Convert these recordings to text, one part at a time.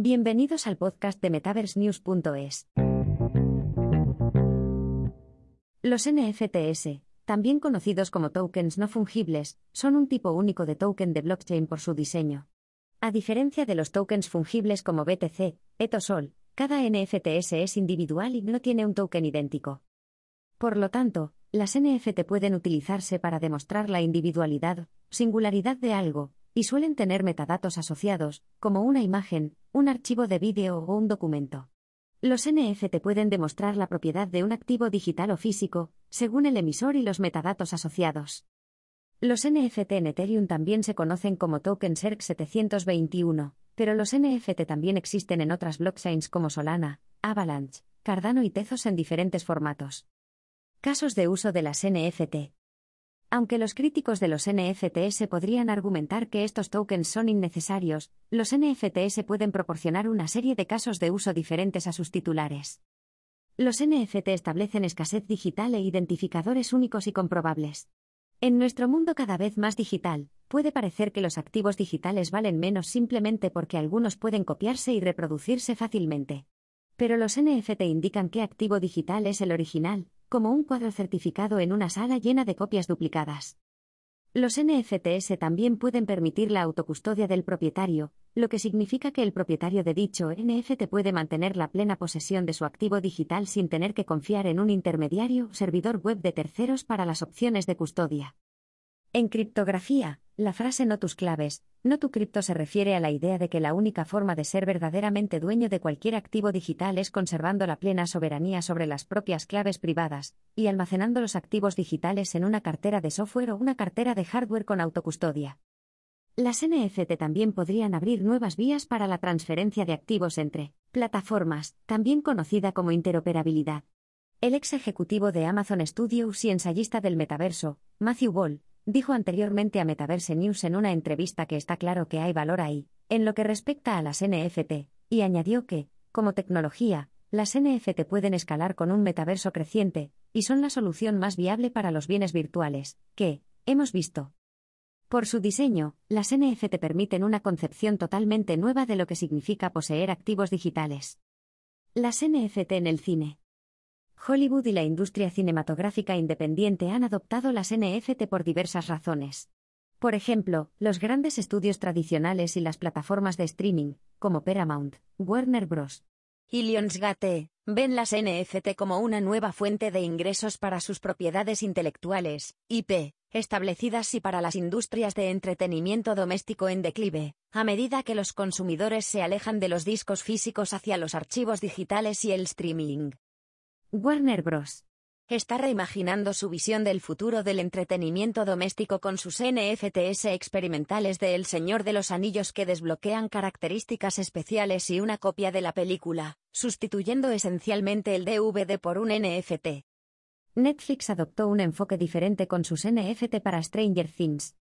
Bienvenidos al podcast de MetaverseNews.es. Los NFTs, también conocidos como tokens no fungibles, son un tipo único de token de blockchain por su diseño. A diferencia de los tokens fungibles como BTC, Etosol, cada NFTs es individual y no tiene un token idéntico. Por lo tanto, las NFT pueden utilizarse para demostrar la individualidad, singularidad de algo, y suelen tener metadatos asociados, como una imagen, un archivo de vídeo o un documento. Los NFT pueden demostrar la propiedad de un activo digital o físico, según el emisor y los metadatos asociados. Los NFT en Ethereum también se conocen como tokens ERC721, pero los NFT también existen en otras blockchains como Solana, Avalanche, Cardano y Tezos en diferentes formatos. Casos de uso de las NFT. Aunque los críticos de los NFTs podrían argumentar que estos tokens son innecesarios, los NFTs pueden proporcionar una serie de casos de uso diferentes a sus titulares. Los NFT establecen escasez digital e identificadores únicos y comprobables. En nuestro mundo cada vez más digital, puede parecer que los activos digitales valen menos simplemente porque algunos pueden copiarse y reproducirse fácilmente. Pero los NFT indican qué activo digital es el original, como un cuadro certificado en una sala llena de copias duplicadas. Los NFTs también pueden permitir la autocustodia del propietario, lo que significa que el propietario de dicho NFT puede mantener la plena posesión de su activo digital sin tener que confiar en un intermediario o servidor web de terceros para las opciones de custodia. En criptografía, la frase no tus claves, no tu cripto se refiere a la idea de que la única forma de ser verdaderamente dueño de cualquier activo digital es conservando la plena soberanía sobre las propias claves privadas, y almacenando los activos digitales en una cartera de software o una cartera de hardware con autocustodia. Las NFT también podrían abrir nuevas vías para la transferencia de activos entre plataformas, también conocida como interoperabilidad. El ex ejecutivo de Amazon Studios y ensayista del metaverso, Matthew Ball, dijo anteriormente a Metaverse News en una entrevista que está claro que hay valor ahí, en lo que respecta a las NFT, y añadió que, como tecnología, las NFT pueden escalar con un metaverso creciente, y son la solución más viable para los bienes virtuales, que, hemos visto. Por su diseño, las NFT permiten una concepción totalmente nueva de lo que significa poseer activos digitales. Las NFT en el cine. Hollywood y la industria cinematográfica independiente han adoptado las NFT por diversas razones. Por ejemplo, los grandes estudios tradicionales y las plataformas de streaming, como Paramount, Warner Bros. y Lionsgate, ven las NFT como una nueva fuente de ingresos para sus propiedades intelectuales, IP, establecidas y para las industrias de entretenimiento doméstico en declive, a medida que los consumidores se alejan de los discos físicos hacia los archivos digitales y el streaming. Warner Bros. Está reimaginando su visión del futuro del entretenimiento doméstico con sus NFTs experimentales de El Señor de los Anillos que desbloquean características especiales y una copia de la película, sustituyendo esencialmente el DVD por un NFT. Netflix adoptó un enfoque diferente con sus NFT para Stranger Things.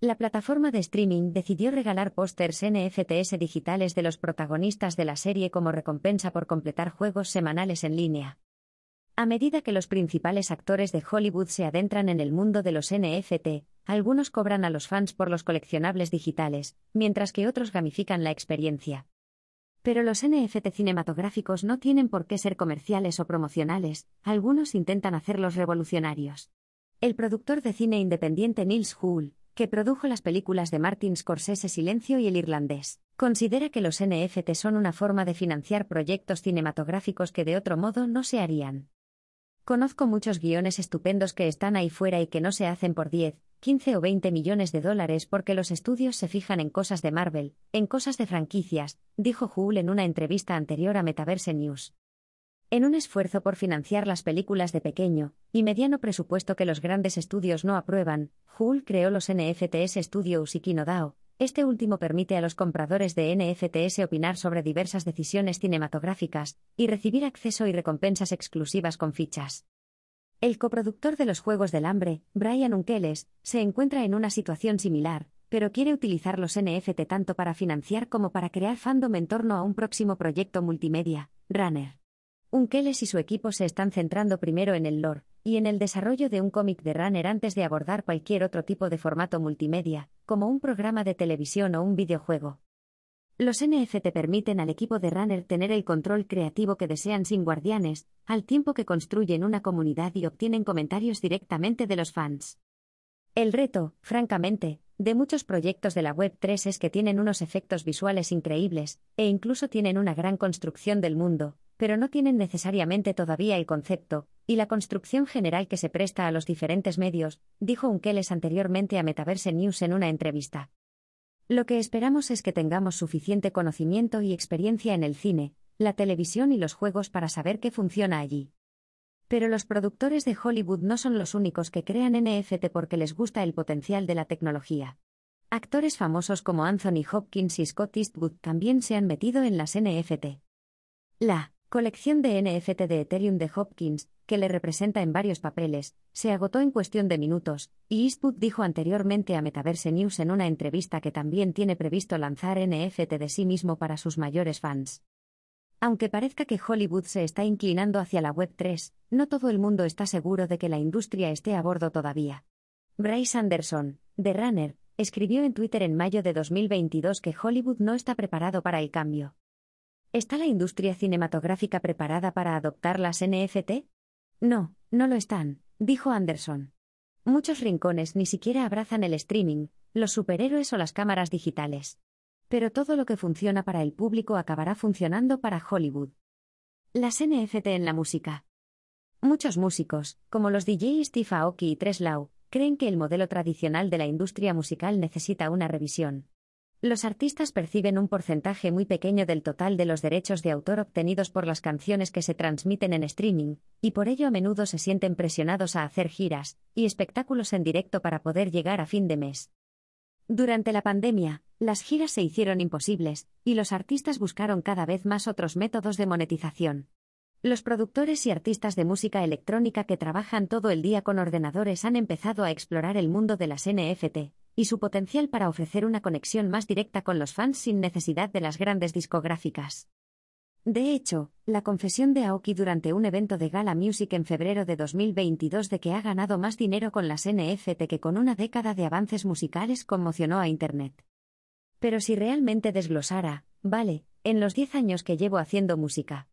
La plataforma de streaming decidió regalar pósters NFTs digitales de los protagonistas de la serie como recompensa por completar juegos semanales en línea. A medida que los principales actores de Hollywood se adentran en el mundo de los NFT, algunos cobran a los fans por los coleccionables digitales, mientras que otros gamifican la experiencia. Pero los NFT cinematográficos no tienen por qué ser comerciales o promocionales, algunos intentan hacerlos revolucionarios. El productor de cine independiente Nils Hull, que produjo las películas de Martin Scorsese Silencio y El Irlandés, considera que los NFT son una forma de financiar proyectos cinematográficos que de otro modo no se harían. Conozco muchos guiones estupendos que están ahí fuera y que no se hacen por 10, 15 o 20 millones de dólares porque los estudios se fijan en cosas de Marvel, en cosas de franquicias, dijo Hull en una entrevista anterior a Metaverse News. En un esfuerzo por financiar las películas de pequeño y mediano presupuesto que los grandes estudios no aprueban, Hull creó los NFTs Studios y Kinodao, este último permite a los compradores de NFTs opinar sobre diversas decisiones cinematográficas y recibir acceso y recompensas exclusivas con fichas. El coproductor de los Juegos del Hambre, Brian Unkeles, se encuentra en una situación similar, pero quiere utilizar los NFT tanto para financiar como para crear fandom en torno a un próximo proyecto multimedia, Runner. Unkeles y su equipo se están centrando primero en el lore, y en el desarrollo de un cómic de Runner antes de abordar cualquier otro tipo de formato multimedia, como un programa de televisión o un videojuego. Los NFT permiten al equipo de Runner tener el control creativo que desean sin guardianes, al tiempo que construyen una comunidad y obtienen comentarios directamente de los fans. El reto, francamente, de muchos proyectos de la Web3 es que tienen unos efectos visuales increíbles, e incluso tienen una gran construcción del mundo, pero no tienen necesariamente todavía el concepto, y la construcción general que se presta a los diferentes medios, dijo Unkeles anteriormente a Metaverse News en una entrevista. Lo que esperamos es que tengamos suficiente conocimiento y experiencia en el cine, la televisión y los juegos para saber qué funciona allí. Pero los productores de Hollywood no son los únicos que crean NFT porque les gusta el potencial de la tecnología. Actores famosos como Anthony Hopkins y Scott Eastwood también se han metido en las NFT. La colección de NFT de Ethereum de Hopkins, que le representa en varios papeles, se agotó en cuestión de minutos, y Eastwood dijo anteriormente a Metaverse News en una entrevista que también tiene previsto lanzar NFT de sí mismo para sus mayores fans. Aunque parezca que Hollywood se está inclinando hacia la Web3, no todo el mundo está seguro de que la industria esté a bordo todavía. Bryce Anderson, de Runner, escribió en Twitter en mayo de 2022 que Hollywood no está preparado para el cambio. ¿Está la industria cinematográfica preparada para adoptar las NFT? No, no lo están, dijo Anderson. Muchos rincones ni siquiera abrazan el streaming, los superhéroes o las cámaras digitales. Pero todo lo que funciona para el público acabará funcionando para Hollywood. Las NFT en la música. Muchos músicos, como los DJ Steve Aoki y Treslau, creen que el modelo tradicional de la industria musical necesita una revisión. Los artistas perciben un porcentaje muy pequeño del total de los derechos de autor obtenidos por las canciones que se transmiten en streaming, y por ello a menudo se sienten presionados a hacer giras y espectáculos en directo para poder llegar a fin de mes. Durante la pandemia, las giras se hicieron imposibles, y los artistas buscaron cada vez más otros métodos de monetización. Los productores y artistas de música electrónica que trabajan todo el día con ordenadores han empezado a explorar el mundo de las NFT, y su potencial para ofrecer una conexión más directa con los fans sin necesidad de las grandes discográficas. De hecho, la confesión de Aoki durante un evento de Gala Music en febrero de 2022 de que ha ganado más dinero con las NFT que con una década de avances musicales conmocionó a Internet. Pero si realmente desglosara, vale, en los 10 años que llevo haciendo música.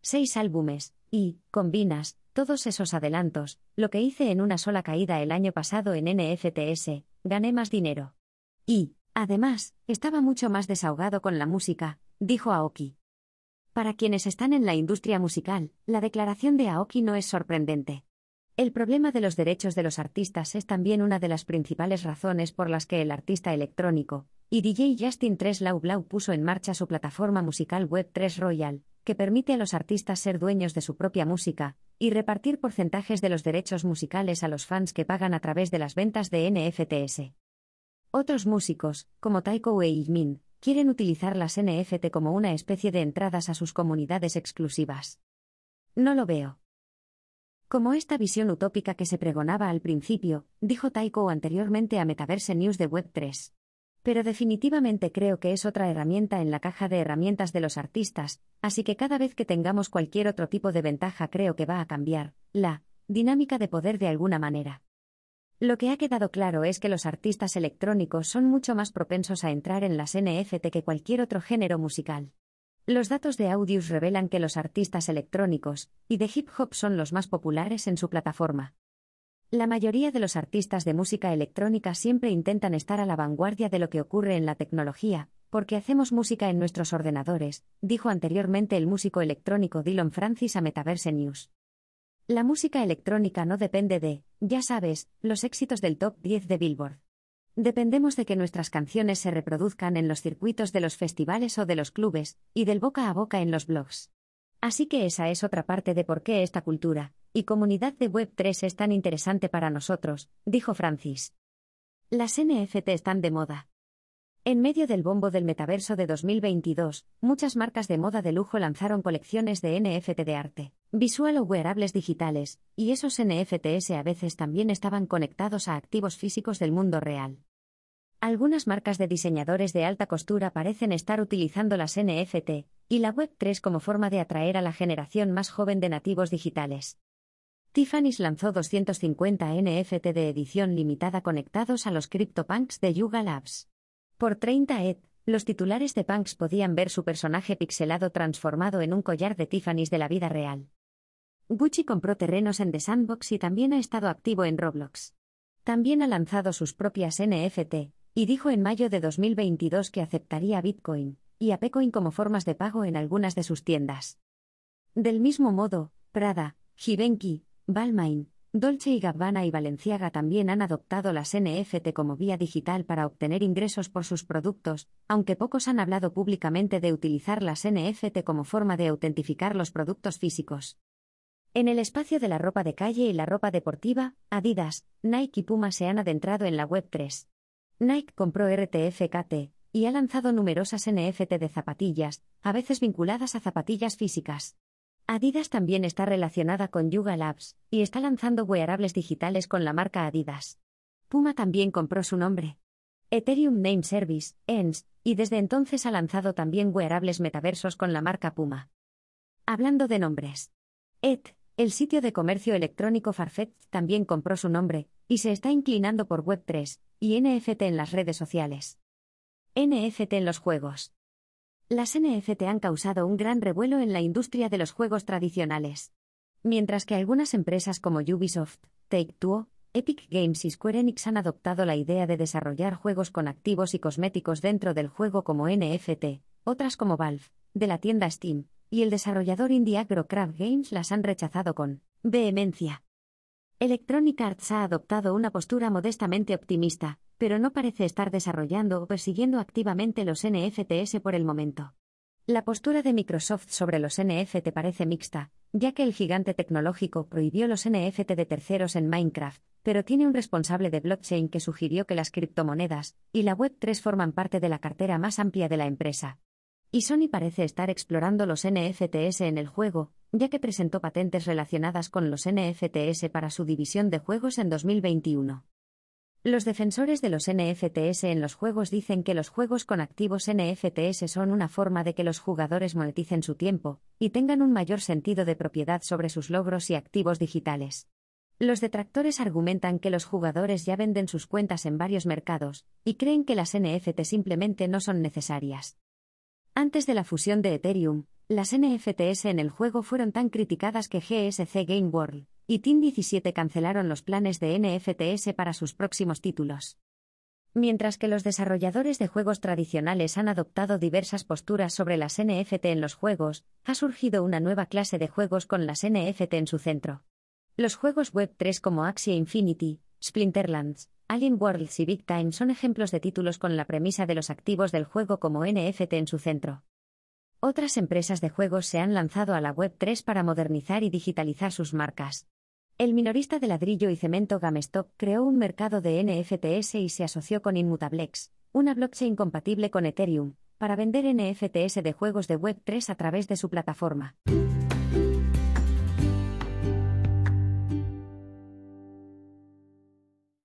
Seis álbumes, y, combinas, todos esos adelantos, lo que hice en una sola caída el año pasado en NFTS, gané más dinero. Y, además, estaba mucho más desahogado con la música, dijo Aoki. Para quienes están en la industria musical, la declaración de Aoki no es sorprendente. El problema de los derechos de los artistas es también una de las principales razones por las que el artista electrónico y DJ Justin Treslau Blau puso en marcha su plataforma musical Web3 Royal, que permite a los artistas ser dueños de su propia música, y repartir porcentajes de los derechos musicales a los fans que pagan a través de las ventas de NFTs. Otros músicos, como Taiko e Min, quieren utilizar las NFT como una especie de entradas a sus comunidades exclusivas. No lo veo. Como esta visión utópica que se pregonaba al principio, dijo Taiko anteriormente a Metaverse News de Web3. Pero definitivamente creo que es otra herramienta en la caja de herramientas de los artistas, así que cada vez que tengamos cualquier otro tipo de ventaja creo que va a cambiar la dinámica de poder de alguna manera. Lo que ha quedado claro es que los artistas electrónicos son mucho más propensos a entrar en las NFT que cualquier otro género musical. Los datos de Audius revelan que los artistas electrónicos y de hip hop son los más populares en su plataforma. La mayoría de los artistas de música electrónica siempre intentan estar a la vanguardia de lo que ocurre en la tecnología, porque hacemos música en nuestros ordenadores, dijo anteriormente el músico electrónico Dylan Francis a Metaverse News. La música electrónica no depende de, ya sabes, los éxitos del top 10 de Billboard. Dependemos de que nuestras canciones se reproduzcan en los circuitos de los festivales o de los clubes, y del boca a boca en los blogs. Así que esa es otra parte de por qué esta cultura, y comunidad de Web3 es tan interesante para nosotros, dijo Francis. Las NFT están de moda. En medio del bombo del metaverso de 2022, muchas marcas de moda de lujo lanzaron colecciones de NFT de arte, visual o wearables digitales, y esos NFTs a veces también estaban conectados a activos físicos del mundo real. Algunas marcas de diseñadores de alta costura parecen estar utilizando las NFT y la Web3 como forma de atraer a la generación más joven de nativos digitales. Tiffany's lanzó 250 NFT de edición limitada conectados a los CryptoPunks de Yuga Labs. Por 30 ETH, los titulares de Punks podían ver su personaje pixelado transformado en un collar de Tiffany's de la vida real. Gucci compró terrenos en The Sandbox y también ha estado activo en Roblox. También ha lanzado sus propias NFT, y dijo en mayo de 2022 que aceptaría Bitcoin y a Pecoin como formas de pago en algunas de sus tiendas. Del mismo modo, Prada, Givenchy, Balmain, Dolce y Gabbana y Valenciaga también han adoptado las NFT como vía digital para obtener ingresos por sus productos, aunque pocos han hablado públicamente de utilizar las NFT como forma de autentificar los productos físicos. En el espacio de la ropa de calle y la ropa deportiva, Adidas, Nike y Puma se han adentrado en la Web3. Nike compró RTFKT y ha lanzado numerosas NFT de zapatillas, a veces vinculadas a zapatillas físicas. Adidas también está relacionada con Yuga Labs y está lanzando wearables digitales con la marca Adidas. Puma también compró su nombre. Ethereum Name Service, ENS, y desde entonces ha lanzado también wearables metaversos con la marca Puma. Hablando de nombres. ETH, el sitio de comercio electrónico Farfetch también compró su nombre, y se está inclinando por Web3 y NFT en las redes sociales. NFT en los juegos. Las NFT han causado un gran revuelo en la industria de los juegos tradicionales. Mientras que algunas empresas como Ubisoft, Take-Two, Epic Games y Square Enix han adoptado la idea de desarrollar juegos con activos y cosméticos dentro del juego como NFT, otras como Valve, de la tienda Steam, y el desarrollador indie Agrocraft Games las han rechazado con vehemencia. Electronic Arts ha adoptado una postura modestamente optimista, pero no parece estar desarrollando o persiguiendo activamente los NFTs por el momento. La postura de Microsoft sobre los NFT parece mixta, ya que el gigante tecnológico prohibió los NFT de terceros en Minecraft, pero tiene un responsable de blockchain que sugirió que las criptomonedas y la Web3 forman parte de la cartera más amplia de la empresa. Y Sony parece estar explorando los NFTs en el juego, ya que presentó patentes relacionadas con los NFTs para su división de juegos en 2021. Los defensores de los NFTs en los juegos dicen que los juegos con activos NFTs son una forma de que los jugadores moneticen su tiempo y tengan un mayor sentido de propiedad sobre sus logros y activos digitales. Los detractores argumentan que los jugadores ya venden sus cuentas en varios mercados y creen que las NFT simplemente no son necesarias. Antes de la fusión de Ethereum, las NFTs en el juego fueron tan criticadas que GSC Game World y Team 17 cancelaron los planes de NFTs para sus próximos títulos. Mientras que los desarrolladores de juegos tradicionales han adoptado diversas posturas sobre las NFT en los juegos, ha surgido una nueva clase de juegos con las NFT en su centro. Los juegos Web 3 como Axie Infinity, Splinterlands, Alien Worlds y Big Time son ejemplos de títulos con la premisa de los activos del juego como NFT en su centro. Otras empresas de juegos se han lanzado a la Web 3 para modernizar y digitalizar sus marcas. El minorista de ladrillo y cemento GameStop creó un mercado de NFTs y se asoció con Inmutablex, una blockchain compatible con Ethereum, para vender NFTs de juegos de Web3 a través de su plataforma.